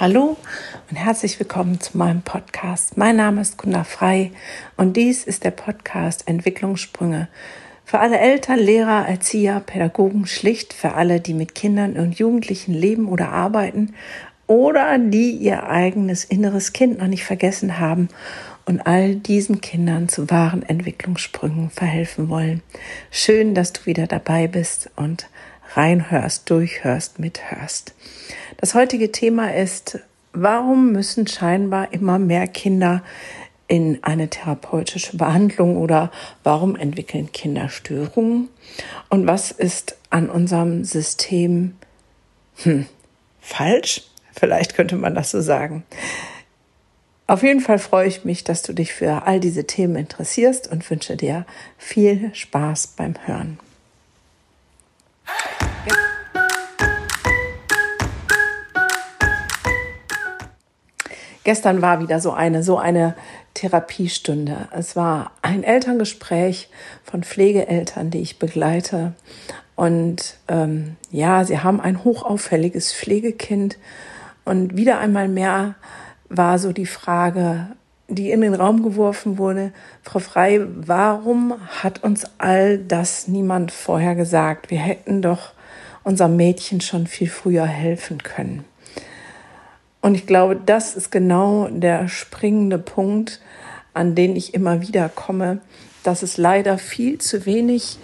Hallo und herzlich willkommen zu meinem Podcast. Mein Name ist Gunnar Frei und dies ist der Podcast Entwicklungssprünge. Für alle Eltern, Lehrer, Erzieher, Pädagogen, schlicht für alle, die mit Kindern und Jugendlichen leben oder arbeiten oder die ihr eigenes inneres Kind noch nicht vergessen haben und all diesen Kindern zu wahren Entwicklungssprüngen verhelfen wollen. Schön, dass du wieder dabei bist und reinhörst, durchhörst, mithörst. Das heutige Thema ist, warum müssen scheinbar immer mehr Kinder in eine therapeutische Behandlung oder warum entwickeln Kinder Störungen und was ist an unserem System hm, falsch? Vielleicht könnte man das so sagen. Auf jeden Fall freue ich mich, dass du dich für all diese Themen interessierst und wünsche dir viel Spaß beim Hören. Gestern war wieder so eine, so eine Therapiestunde. Es war ein Elterngespräch von Pflegeeltern, die ich begleite. Und ähm, ja, sie haben ein hochauffälliges Pflegekind. Und wieder einmal mehr war so die Frage, die in den Raum geworfen wurde, Frau Frei, warum hat uns all das niemand vorher gesagt? Wir hätten doch unserem Mädchen schon viel früher helfen können. Und ich glaube, das ist genau der springende Punkt, an den ich immer wieder komme, dass es leider viel zu wenig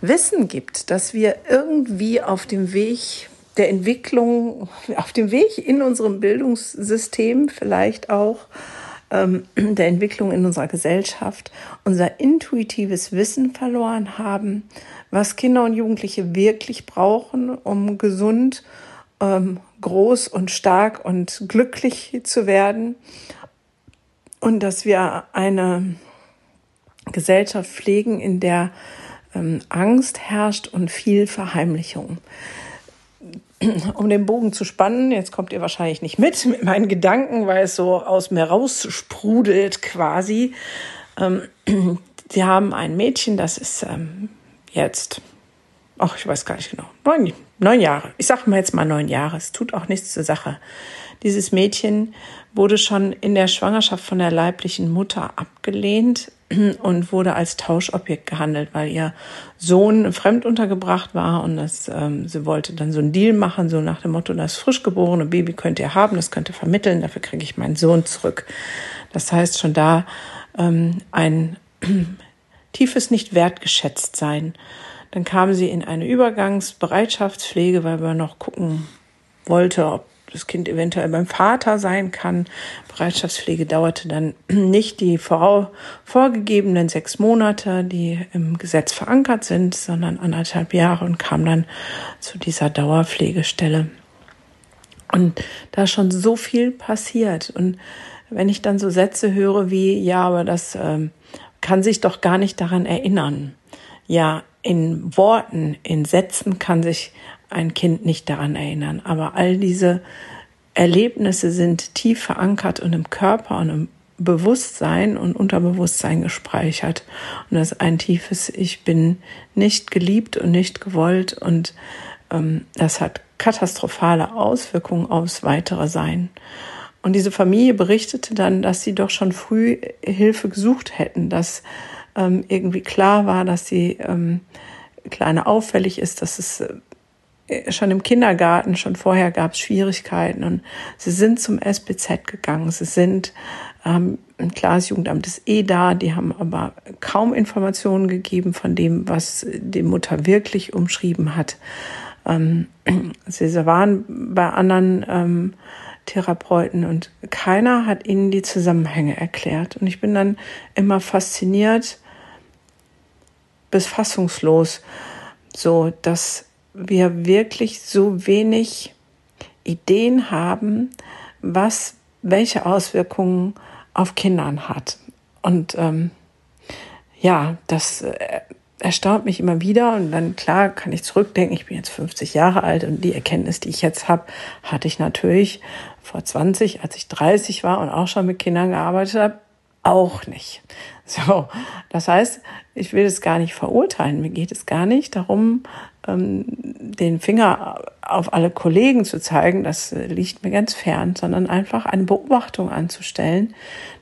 Wissen gibt, dass wir irgendwie auf dem Weg der Entwicklung, auf dem Weg in unserem Bildungssystem vielleicht auch, ähm, der Entwicklung in unserer Gesellschaft, unser intuitives Wissen verloren haben, was Kinder und Jugendliche wirklich brauchen, um gesund ähm, groß und stark und glücklich zu werden und dass wir eine Gesellschaft pflegen, in der ähm, Angst herrscht und viel Verheimlichung. Um den Bogen zu spannen, jetzt kommt ihr wahrscheinlich nicht mit mit meinen Gedanken, weil es so aus mir raussprudelt quasi. Ähm, sie haben ein Mädchen, das ist ähm, jetzt ach, ich weiß gar nicht genau, neun, neun Jahre. Ich sage mal jetzt mal neun Jahre. Es tut auch nichts zur Sache. Dieses Mädchen wurde schon in der Schwangerschaft von der leiblichen Mutter abgelehnt und wurde als Tauschobjekt gehandelt, weil ihr Sohn fremd untergebracht war und das, ähm, sie wollte dann so einen Deal machen, so nach dem Motto, das frisch geborene Baby könnt ihr haben, das könnt ihr vermitteln, dafür kriege ich meinen Sohn zurück. Das heißt schon da ähm, ein tiefes nicht wertgeschätzt sein. Dann kam sie in eine Übergangsbereitschaftspflege, weil man noch gucken wollte, ob das Kind eventuell beim Vater sein kann. Bereitschaftspflege dauerte dann nicht die vor, vorgegebenen sechs Monate, die im Gesetz verankert sind, sondern anderthalb Jahre und kam dann zu dieser Dauerpflegestelle. Und da schon so viel passiert. Und wenn ich dann so Sätze höre wie, ja, aber das ähm, kann sich doch gar nicht daran erinnern. Ja, in Worten, in Sätzen kann sich ein Kind nicht daran erinnern, aber all diese Erlebnisse sind tief verankert und im Körper und im Bewusstsein und Unterbewusstsein gespeichert. Und das ist ein tiefes Ich bin nicht geliebt und nicht gewollt und ähm, das hat katastrophale Auswirkungen aufs weitere Sein. Und diese Familie berichtete dann, dass sie doch schon früh Hilfe gesucht hätten, dass ähm, irgendwie klar war, dass sie ähm, kleine auffällig ist, dass es äh, schon im Kindergarten, schon vorher gab es Schwierigkeiten und sie sind zum SBZ gegangen. Sie sind, ähm, klar, das Jugendamt ist eh da, die haben aber kaum Informationen gegeben von dem, was die Mutter wirklich umschrieben hat. Ähm, sie waren bei anderen ähm, Therapeuten und keiner hat ihnen die Zusammenhänge erklärt. Und ich bin dann immer fasziniert, bis fassungslos, so dass wir wirklich so wenig Ideen haben, was welche Auswirkungen auf Kindern hat. Und ähm, ja, das äh, erstaunt mich immer wieder. Und dann klar kann ich zurückdenken, ich bin jetzt 50 Jahre alt und die Erkenntnis, die ich jetzt habe, hatte ich natürlich vor 20, als ich 30 war und auch schon mit Kindern gearbeitet habe, auch nicht. So, das heißt, ich will es gar nicht verurteilen. Mir geht es gar nicht darum, ähm, den Finger auf alle Kollegen zu zeigen. Das liegt mir ganz fern, sondern einfach eine Beobachtung anzustellen,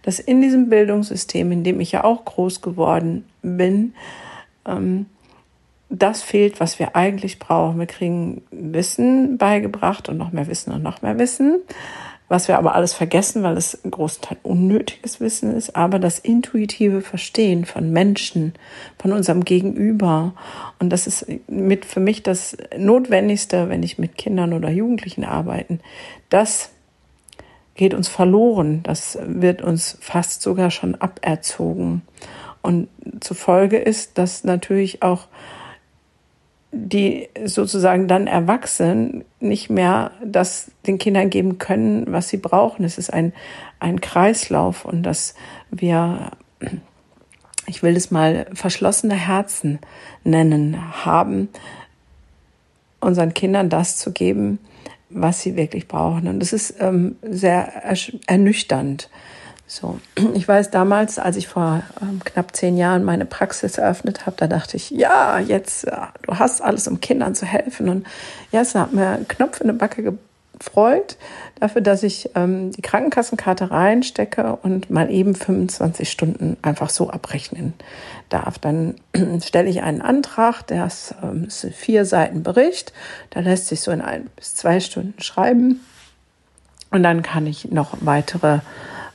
dass in diesem Bildungssystem, in dem ich ja auch groß geworden bin, ähm, das fehlt, was wir eigentlich brauchen. Wir kriegen Wissen beigebracht und noch mehr Wissen und noch mehr Wissen was wir aber alles vergessen, weil es im großen Teil unnötiges Wissen ist, aber das intuitive Verstehen von Menschen, von unserem Gegenüber. Und das ist mit für mich das Notwendigste, wenn ich mit Kindern oder Jugendlichen arbeite. Das geht uns verloren. Das wird uns fast sogar schon aberzogen. Und zufolge ist, dass natürlich auch die sozusagen dann erwachsen nicht mehr das den Kindern geben können, was sie brauchen. Es ist ein, ein Kreislauf und dass wir, ich will es mal verschlossene Herzen nennen, haben, unseren Kindern das zu geben, was sie wirklich brauchen. Und das ist ähm, sehr ernüchternd. So, ich weiß damals, als ich vor ähm, knapp zehn Jahren meine Praxis eröffnet habe, da dachte ich, ja, jetzt, ja, du hast alles, um Kindern zu helfen. Und ja, es hat mir einen Knopf in die Backe gefreut dafür, dass ich ähm, die Krankenkassenkarte reinstecke und mal eben 25 Stunden einfach so abrechnen darf. Dann stelle ich einen Antrag, der ist, ähm, ist vier Seiten Bericht, da lässt sich so in ein bis zwei Stunden schreiben. Und dann kann ich noch weitere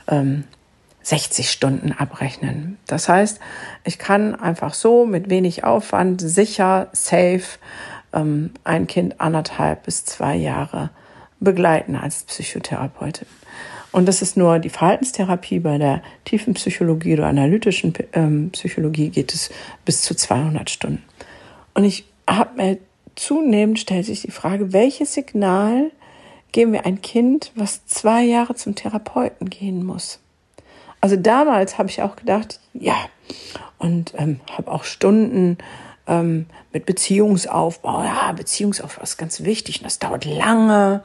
ähm, 60 Stunden abrechnen. Das heißt, ich kann einfach so mit wenig Aufwand sicher, safe ähm, ein Kind anderthalb bis zwei Jahre begleiten als Psychotherapeutin. Und das ist nur die Verhaltenstherapie. Bei der tiefen Psychologie oder analytischen ähm, Psychologie geht es bis zu 200 Stunden. Und ich habe mir zunehmend stellt sich die Frage, welches Signal geben wir ein Kind, was zwei Jahre zum Therapeuten gehen muss. Also damals habe ich auch gedacht, ja, und ähm, habe auch Stunden ähm, mit Beziehungsaufbau. Ja, Beziehungsaufbau ist ganz wichtig und das dauert lange.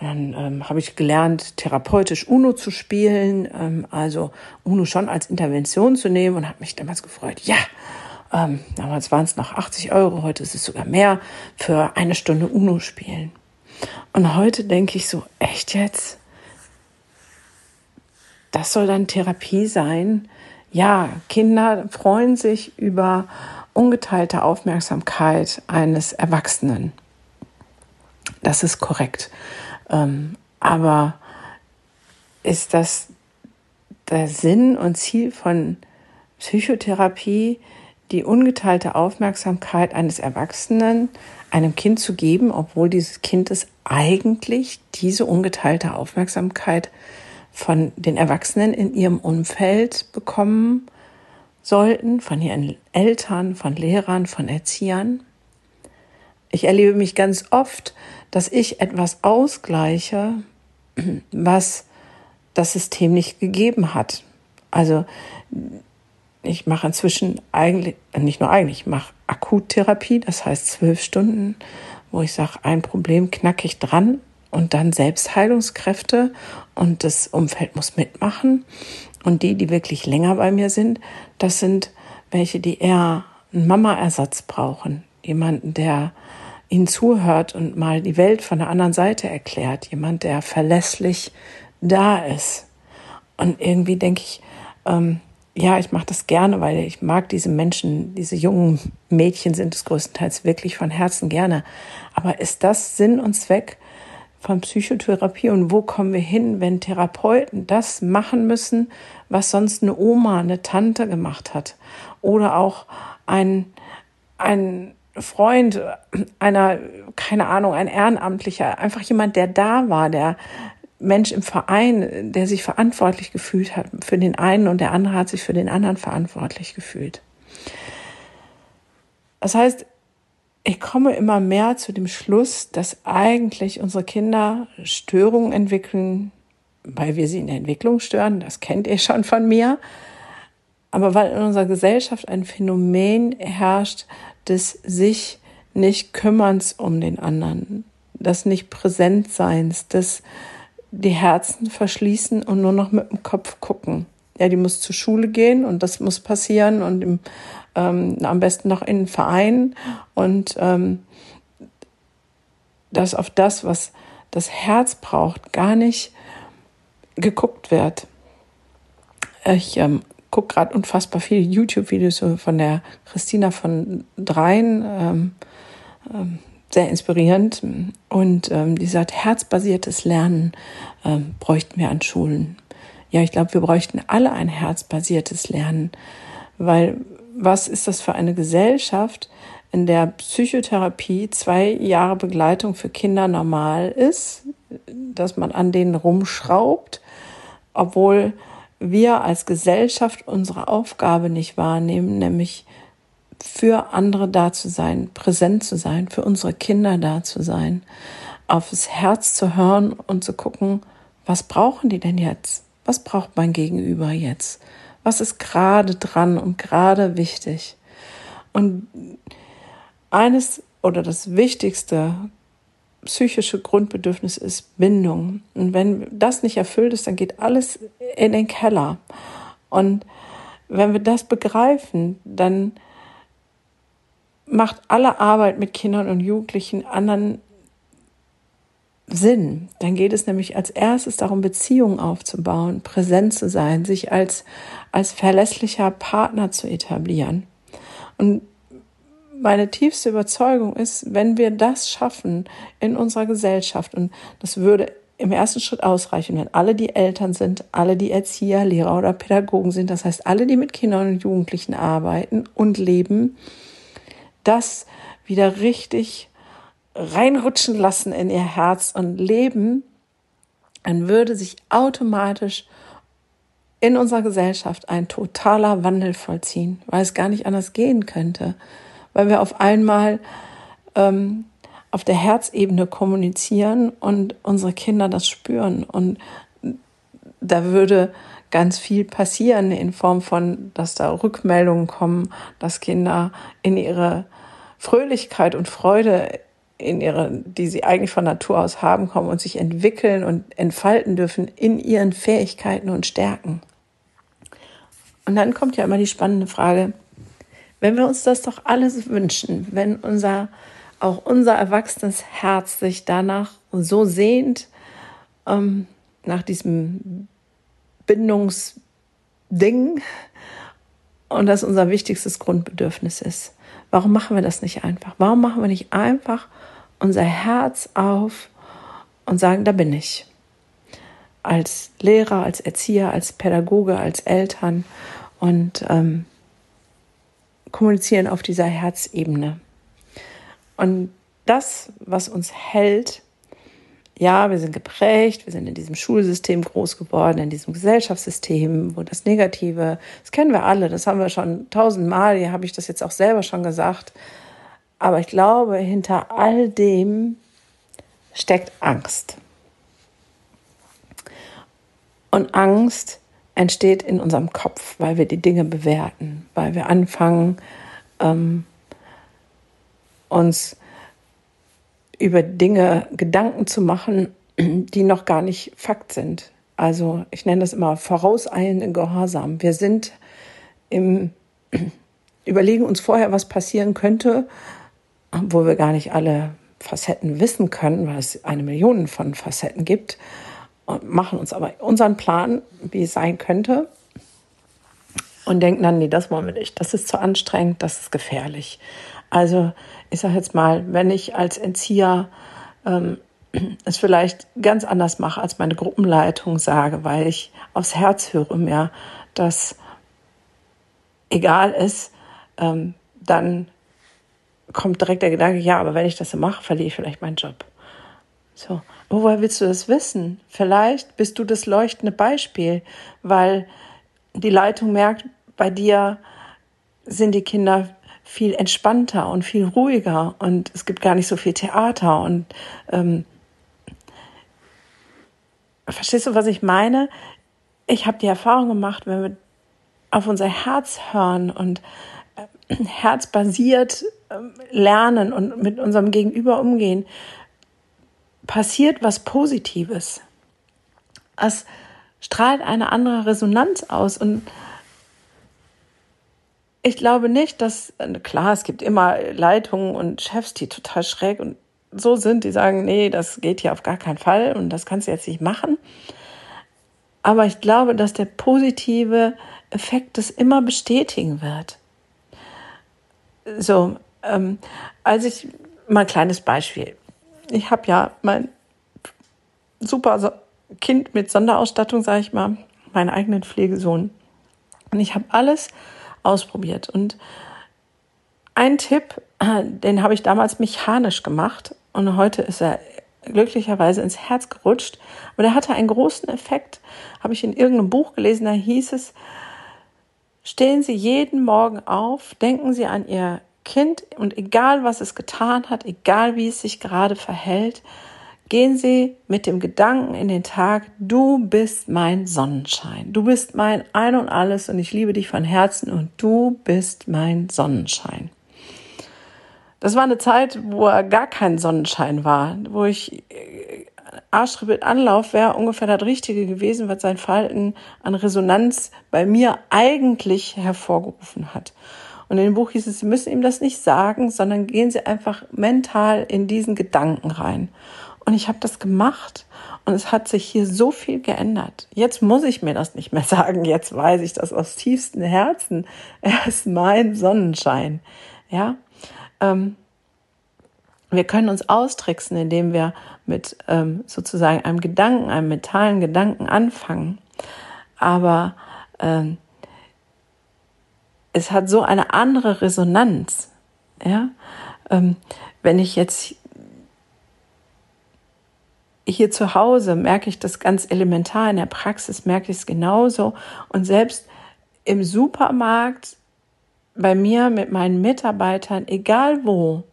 Und dann ähm, habe ich gelernt, therapeutisch UNO zu spielen, ähm, also UNO schon als Intervention zu nehmen und habe mich damals gefreut, ja, ähm, damals waren es noch 80 Euro, heute ist es sogar mehr für eine Stunde UNO spielen. Und heute denke ich so, echt jetzt? Das soll dann Therapie sein? Ja, Kinder freuen sich über ungeteilte Aufmerksamkeit eines Erwachsenen. Das ist korrekt. Ähm, aber ist das der Sinn und Ziel von Psychotherapie, die ungeteilte Aufmerksamkeit eines Erwachsenen einem Kind zu geben, obwohl dieses Kind es eigentlich diese ungeteilte Aufmerksamkeit von den Erwachsenen in ihrem Umfeld bekommen sollten, von ihren Eltern, von Lehrern, von Erziehern. Ich erlebe mich ganz oft, dass ich etwas ausgleiche, was das System nicht gegeben hat. Also ich mache inzwischen eigentlich, nicht nur eigentlich, ich mache Akuttherapie, das heißt zwölf Stunden, wo ich sage, ein Problem knacke ich dran und dann Selbstheilungskräfte und das Umfeld muss mitmachen. Und die, die wirklich länger bei mir sind, das sind welche, die eher einen Mama-Ersatz brauchen. Jemanden, der ihnen zuhört und mal die Welt von der anderen Seite erklärt. Jemand, der verlässlich da ist. Und irgendwie denke ich, ähm, ja, ich mache das gerne, weil ich mag diese Menschen, diese jungen Mädchen sind es größtenteils wirklich von Herzen gerne. Aber ist das Sinn und Zweck von Psychotherapie und wo kommen wir hin, wenn Therapeuten das machen müssen, was sonst eine Oma, eine Tante gemacht hat oder auch ein, ein Freund einer, keine Ahnung, ein Ehrenamtlicher, einfach jemand, der da war, der Mensch im Verein, der sich verantwortlich gefühlt hat für den einen und der andere hat sich für den anderen verantwortlich gefühlt. Das heißt, ich komme immer mehr zu dem Schluss, dass eigentlich unsere Kinder Störungen entwickeln, weil wir sie in der Entwicklung stören, das kennt ihr schon von mir, aber weil in unserer Gesellschaft ein Phänomen herrscht des sich nicht kümmerns um den anderen, des nicht Präsentseins, des die Herzen verschließen und nur noch mit dem Kopf gucken. ja, die muss zur Schule gehen und das muss passieren und im, ähm, am besten noch in den Verein und ähm, dass auf das, was das Herz braucht, gar nicht geguckt wird. Ich ähm, gucke gerade unfassbar viele YouTube-Videos von der Christina von Dreien, ähm, ähm, sehr inspirierend. Und ähm, die sagt, herzbasiertes Lernen ähm, bräuchten wir an Schulen. Ja, ich glaube, wir bräuchten alle ein herzbasiertes Lernen, weil was ist das für eine Gesellschaft, in der Psychotherapie zwei Jahre Begleitung für Kinder normal ist, dass man an denen rumschraubt, obwohl wir als Gesellschaft unsere Aufgabe nicht wahrnehmen, nämlich für andere da zu sein, präsent zu sein, für unsere Kinder da zu sein, aufs Herz zu hören und zu gucken, was brauchen die denn jetzt? Was braucht mein Gegenüber jetzt? Was ist gerade dran und gerade wichtig? Und eines oder das wichtigste psychische Grundbedürfnis ist Bindung. Und wenn das nicht erfüllt ist, dann geht alles in den Keller. Und wenn wir das begreifen, dann macht alle Arbeit mit Kindern und Jugendlichen anderen Sinn. Dann geht es nämlich als erstes darum, Beziehungen aufzubauen, präsent zu sein, sich als, als verlässlicher Partner zu etablieren. Und meine tiefste Überzeugung ist, wenn wir das schaffen in unserer Gesellschaft, und das würde im ersten Schritt ausreichen, wenn alle die Eltern sind, alle die Erzieher, Lehrer oder Pädagogen sind, das heißt alle, die mit Kindern und Jugendlichen arbeiten und leben, das wieder richtig reinrutschen lassen in ihr Herz und leben, dann würde sich automatisch in unserer Gesellschaft ein totaler Wandel vollziehen, weil es gar nicht anders gehen könnte weil wir auf einmal ähm, auf der Herzebene kommunizieren und unsere Kinder das spüren. Und da würde ganz viel passieren in Form von, dass da Rückmeldungen kommen, dass Kinder in ihre Fröhlichkeit und Freude in ihre, die sie eigentlich von Natur aus haben, kommen und sich entwickeln und entfalten dürfen in ihren Fähigkeiten und Stärken. Und dann kommt ja immer die spannende Frage, wenn wir uns das doch alles wünschen, wenn unser, auch unser erwachsenes Herz sich danach so sehnt, ähm, nach diesem Bindungsding und das unser wichtigstes Grundbedürfnis ist. Warum machen wir das nicht einfach? Warum machen wir nicht einfach unser Herz auf und sagen, da bin ich? Als Lehrer, als Erzieher, als Pädagoge, als Eltern und ähm, kommunizieren auf dieser Herzebene. Und das, was uns hält, ja, wir sind geprägt, wir sind in diesem Schulsystem groß geworden, in diesem Gesellschaftssystem, wo das Negative, das kennen wir alle, das haben wir schon tausendmal, hier habe ich das jetzt auch selber schon gesagt. Aber ich glaube, hinter all dem steckt Angst. Und Angst entsteht in unserem Kopf, weil wir die Dinge bewerten, weil wir anfangen, ähm, uns über Dinge Gedanken zu machen, die noch gar nicht Fakt sind. Also ich nenne das immer vorauseilenden Gehorsam. Wir sind im überlegen uns vorher, was passieren könnte, wo wir gar nicht alle Facetten wissen können, weil es eine Million von Facetten gibt und machen uns aber unseren Plan, wie es sein könnte und denken dann, nee, das wollen wir nicht. Das ist zu anstrengend, das ist gefährlich. Also ich sage jetzt mal, wenn ich als Entzieher ähm, es vielleicht ganz anders mache, als meine Gruppenleitung sage, weil ich aufs Herz höre mehr, dass egal ist, ähm, dann kommt direkt der Gedanke, ja, aber wenn ich das so mache, verliere ich vielleicht meinen Job. So, woher willst du das wissen? Vielleicht bist du das leuchtende Beispiel, weil die Leitung merkt, bei dir sind die Kinder viel entspannter und viel ruhiger und es gibt gar nicht so viel Theater und ähm, verstehst du, was ich meine? Ich habe die Erfahrung gemacht, wenn wir auf unser Herz hören und äh, herzbasiert äh, lernen und mit unserem Gegenüber umgehen, passiert was Positives. Es strahlt eine andere Resonanz aus und ich glaube nicht, dass, klar, es gibt immer Leitungen und Chefs, die total schräg und so sind, die sagen, nee, das geht hier auf gar keinen Fall und das kannst du jetzt nicht machen. Aber ich glaube, dass der positive Effekt das immer bestätigen wird. So, ähm, als ich mal ein kleines Beispiel. Ich habe ja mein super Kind mit Sonderausstattung, sage ich mal, meinen eigenen Pflegesohn. Und ich habe alles ausprobiert. Und ein Tipp, den habe ich damals mechanisch gemacht und heute ist er glücklicherweise ins Herz gerutscht. Aber der hatte einen großen Effekt. Habe ich in irgendeinem Buch gelesen, da hieß es, stehen Sie jeden Morgen auf, denken Sie an Ihr Kind und egal was es getan hat, egal wie es sich gerade verhält, gehen Sie mit dem Gedanken in den Tag, du bist mein Sonnenschein, du bist mein Ein und alles und ich liebe dich von Herzen und du bist mein Sonnenschein. Das war eine Zeit, wo er gar kein Sonnenschein war, wo ich äh, Arschtritt Anlauf wäre ungefähr das Richtige gewesen, was sein Verhalten an Resonanz bei mir eigentlich hervorgerufen hat. Und in dem Buch hieß es, Sie müssen ihm das nicht sagen, sondern gehen Sie einfach mental in diesen Gedanken rein. Und ich habe das gemacht und es hat sich hier so viel geändert. Jetzt muss ich mir das nicht mehr sagen. Jetzt weiß ich das aus tiefstem Herzen. Er ist mein Sonnenschein. Ja. Ähm, wir können uns austricksen, indem wir mit ähm, sozusagen einem Gedanken, einem mentalen Gedanken anfangen. Aber ähm, es hat so eine andere Resonanz. Ja, ähm, wenn ich jetzt hier zu Hause merke ich das ganz elementar, in der Praxis merke ich es genauso. Und selbst im Supermarkt, bei mir mit meinen Mitarbeitern, egal wo,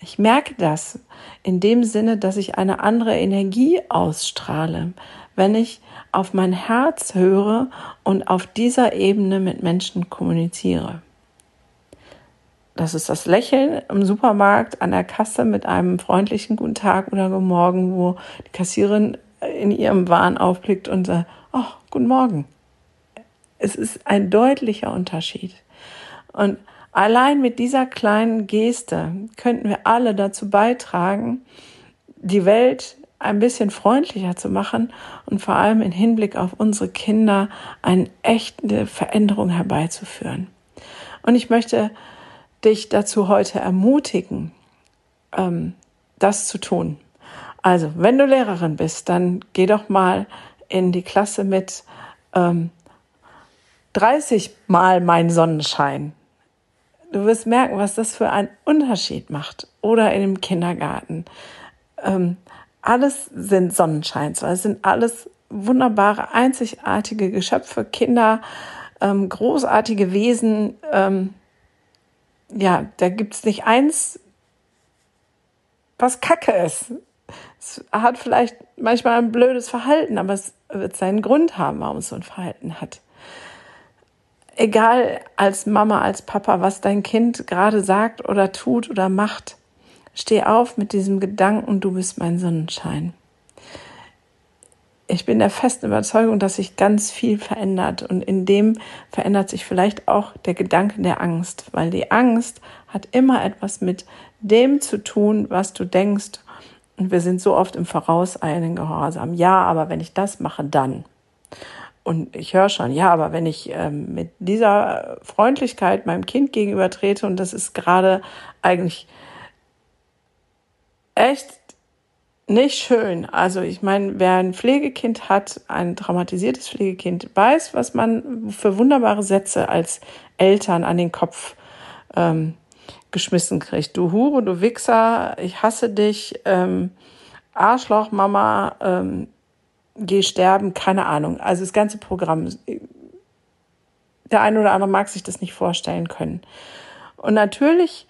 ich merke das in dem Sinne, dass ich eine andere Energie ausstrahle, wenn ich auf mein Herz höre und auf dieser Ebene mit Menschen kommuniziere. Das ist das Lächeln im Supermarkt an der Kasse mit einem freundlichen Guten Tag oder Guten Morgen, wo die Kassierin in ihrem Wahn aufblickt und sagt, oh, Guten Morgen. Es ist ein deutlicher Unterschied. Und allein mit dieser kleinen Geste könnten wir alle dazu beitragen, die Welt ein bisschen freundlicher zu machen und vor allem in Hinblick auf unsere Kinder eine echte Veränderung herbeizuführen. Und ich möchte dich dazu heute ermutigen, ähm, das zu tun. Also, wenn du Lehrerin bist, dann geh doch mal in die Klasse mit ähm, 30 Mal mein Sonnenschein. Du wirst merken, was das für einen Unterschied macht. Oder in dem Kindergarten. Ähm, alles sind Sonnenscheins, es sind alles wunderbare, einzigartige Geschöpfe, Kinder, ähm, großartige Wesen, ähm, ja, da gibt's nicht eins, was Kacke ist. Es hat vielleicht manchmal ein blödes Verhalten, aber es wird seinen Grund haben, warum es so ein Verhalten hat. Egal als Mama, als Papa, was dein Kind gerade sagt oder tut oder macht, steh auf mit diesem Gedanken, du bist mein Sonnenschein ich bin der festen Überzeugung, dass sich ganz viel verändert und in dem verändert sich vielleicht auch der Gedanke der Angst, weil die Angst hat immer etwas mit dem zu tun, was du denkst. Und wir sind so oft im vorauseilenden Gehorsam. Ja, aber wenn ich das mache, dann. Und ich höre schon, ja, aber wenn ich ähm, mit dieser Freundlichkeit meinem Kind gegenüber trete und das ist gerade eigentlich echt nicht schön. Also ich meine, wer ein Pflegekind hat, ein traumatisiertes Pflegekind, weiß, was man für wunderbare Sätze als Eltern an den Kopf ähm, geschmissen kriegt. Du Hure, du Wichser, ich hasse dich, ähm, Arschloch, Mama, ähm, geh sterben, keine Ahnung. Also das ganze Programm. Der eine oder andere mag sich das nicht vorstellen können. Und natürlich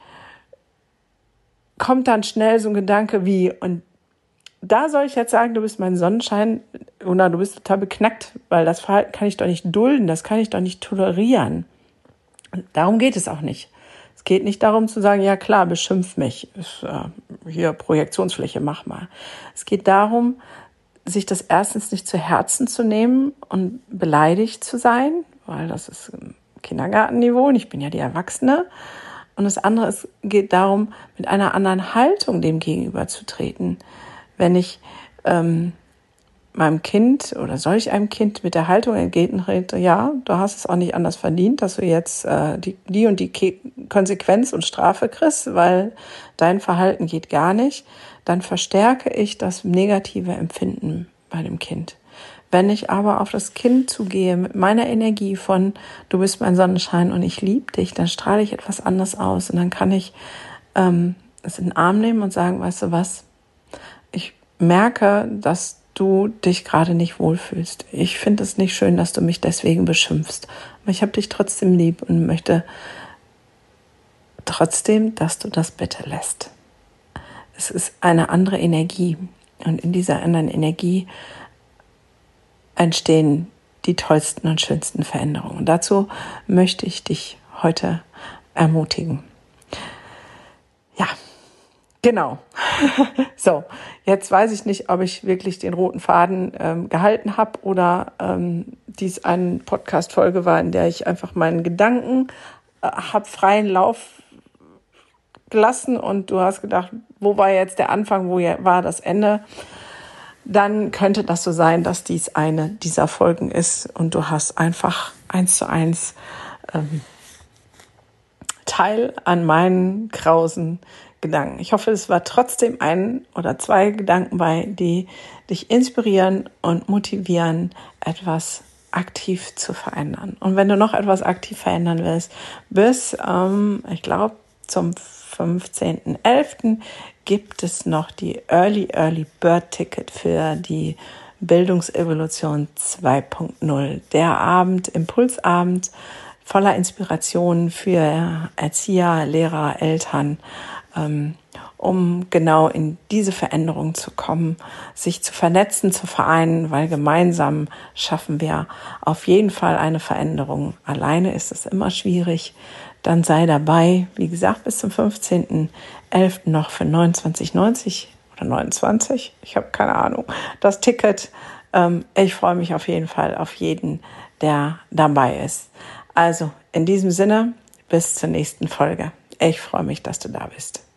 kommt dann schnell so ein Gedanke wie, und da soll ich jetzt sagen, du bist mein Sonnenschein oder du bist total beknackt, weil das Verhalten kann ich doch nicht dulden, das kann ich doch nicht tolerieren. Darum geht es auch nicht. Es geht nicht darum zu sagen, ja klar, beschimpf mich, ist, äh, hier Projektionsfläche, mach mal. Es geht darum, sich das erstens nicht zu Herzen zu nehmen und beleidigt zu sein, weil das ist Kindergartenniveau und ich bin ja die Erwachsene. Und das andere ist, geht darum, mit einer anderen Haltung dem gegenüber zu treten. Wenn ich ähm, meinem Kind oder solch einem Kind mit der Haltung entgegentrete, ja, du hast es auch nicht anders verdient, dass du jetzt äh, die, die und die Ke Konsequenz und Strafe kriegst, weil dein Verhalten geht gar nicht, dann verstärke ich das negative Empfinden bei dem Kind. Wenn ich aber auf das Kind zugehe mit meiner Energie von du bist mein Sonnenschein und ich liebe dich, dann strahle ich etwas anders aus und dann kann ich ähm, es in den Arm nehmen und sagen, weißt du was, merke, dass du dich gerade nicht wohlfühlst. Ich finde es nicht schön, dass du mich deswegen beschimpfst. Aber ich habe dich trotzdem lieb und möchte trotzdem, dass du das bitte lässt. Es ist eine andere Energie. Und in dieser anderen Energie entstehen die tollsten und schönsten Veränderungen. Und dazu möchte ich dich heute ermutigen. Genau. so, jetzt weiß ich nicht, ob ich wirklich den roten Faden ähm, gehalten habe oder ähm, dies eine Podcast-Folge war, in der ich einfach meinen Gedanken äh, habe freien Lauf gelassen und du hast gedacht, wo war jetzt der Anfang, wo war das Ende? Dann könnte das so sein, dass dies eine dieser Folgen ist und du hast einfach eins zu eins ähm, Teil an meinen grausen Gedanken. Ich hoffe, es war trotzdem ein oder zwei Gedanken bei, die dich inspirieren und motivieren, etwas aktiv zu verändern. Und wenn du noch etwas aktiv verändern willst, bis, ähm, ich glaube, zum 15.11. gibt es noch die Early Early Bird Ticket für die Bildungsevolution 2.0. Der Abend, Impulsabend voller Inspiration für Erzieher, Lehrer, Eltern um genau in diese Veränderung zu kommen, sich zu vernetzen, zu vereinen, weil gemeinsam schaffen wir auf jeden Fall eine Veränderung. Alleine ist es immer schwierig. Dann sei dabei, wie gesagt, bis zum 15.11. noch für 29,90 oder 29, ich habe keine Ahnung, das Ticket. Ähm, ich freue mich auf jeden Fall auf jeden, der dabei ist. Also in diesem Sinne, bis zur nächsten Folge. Ich freue mich, dass du da bist.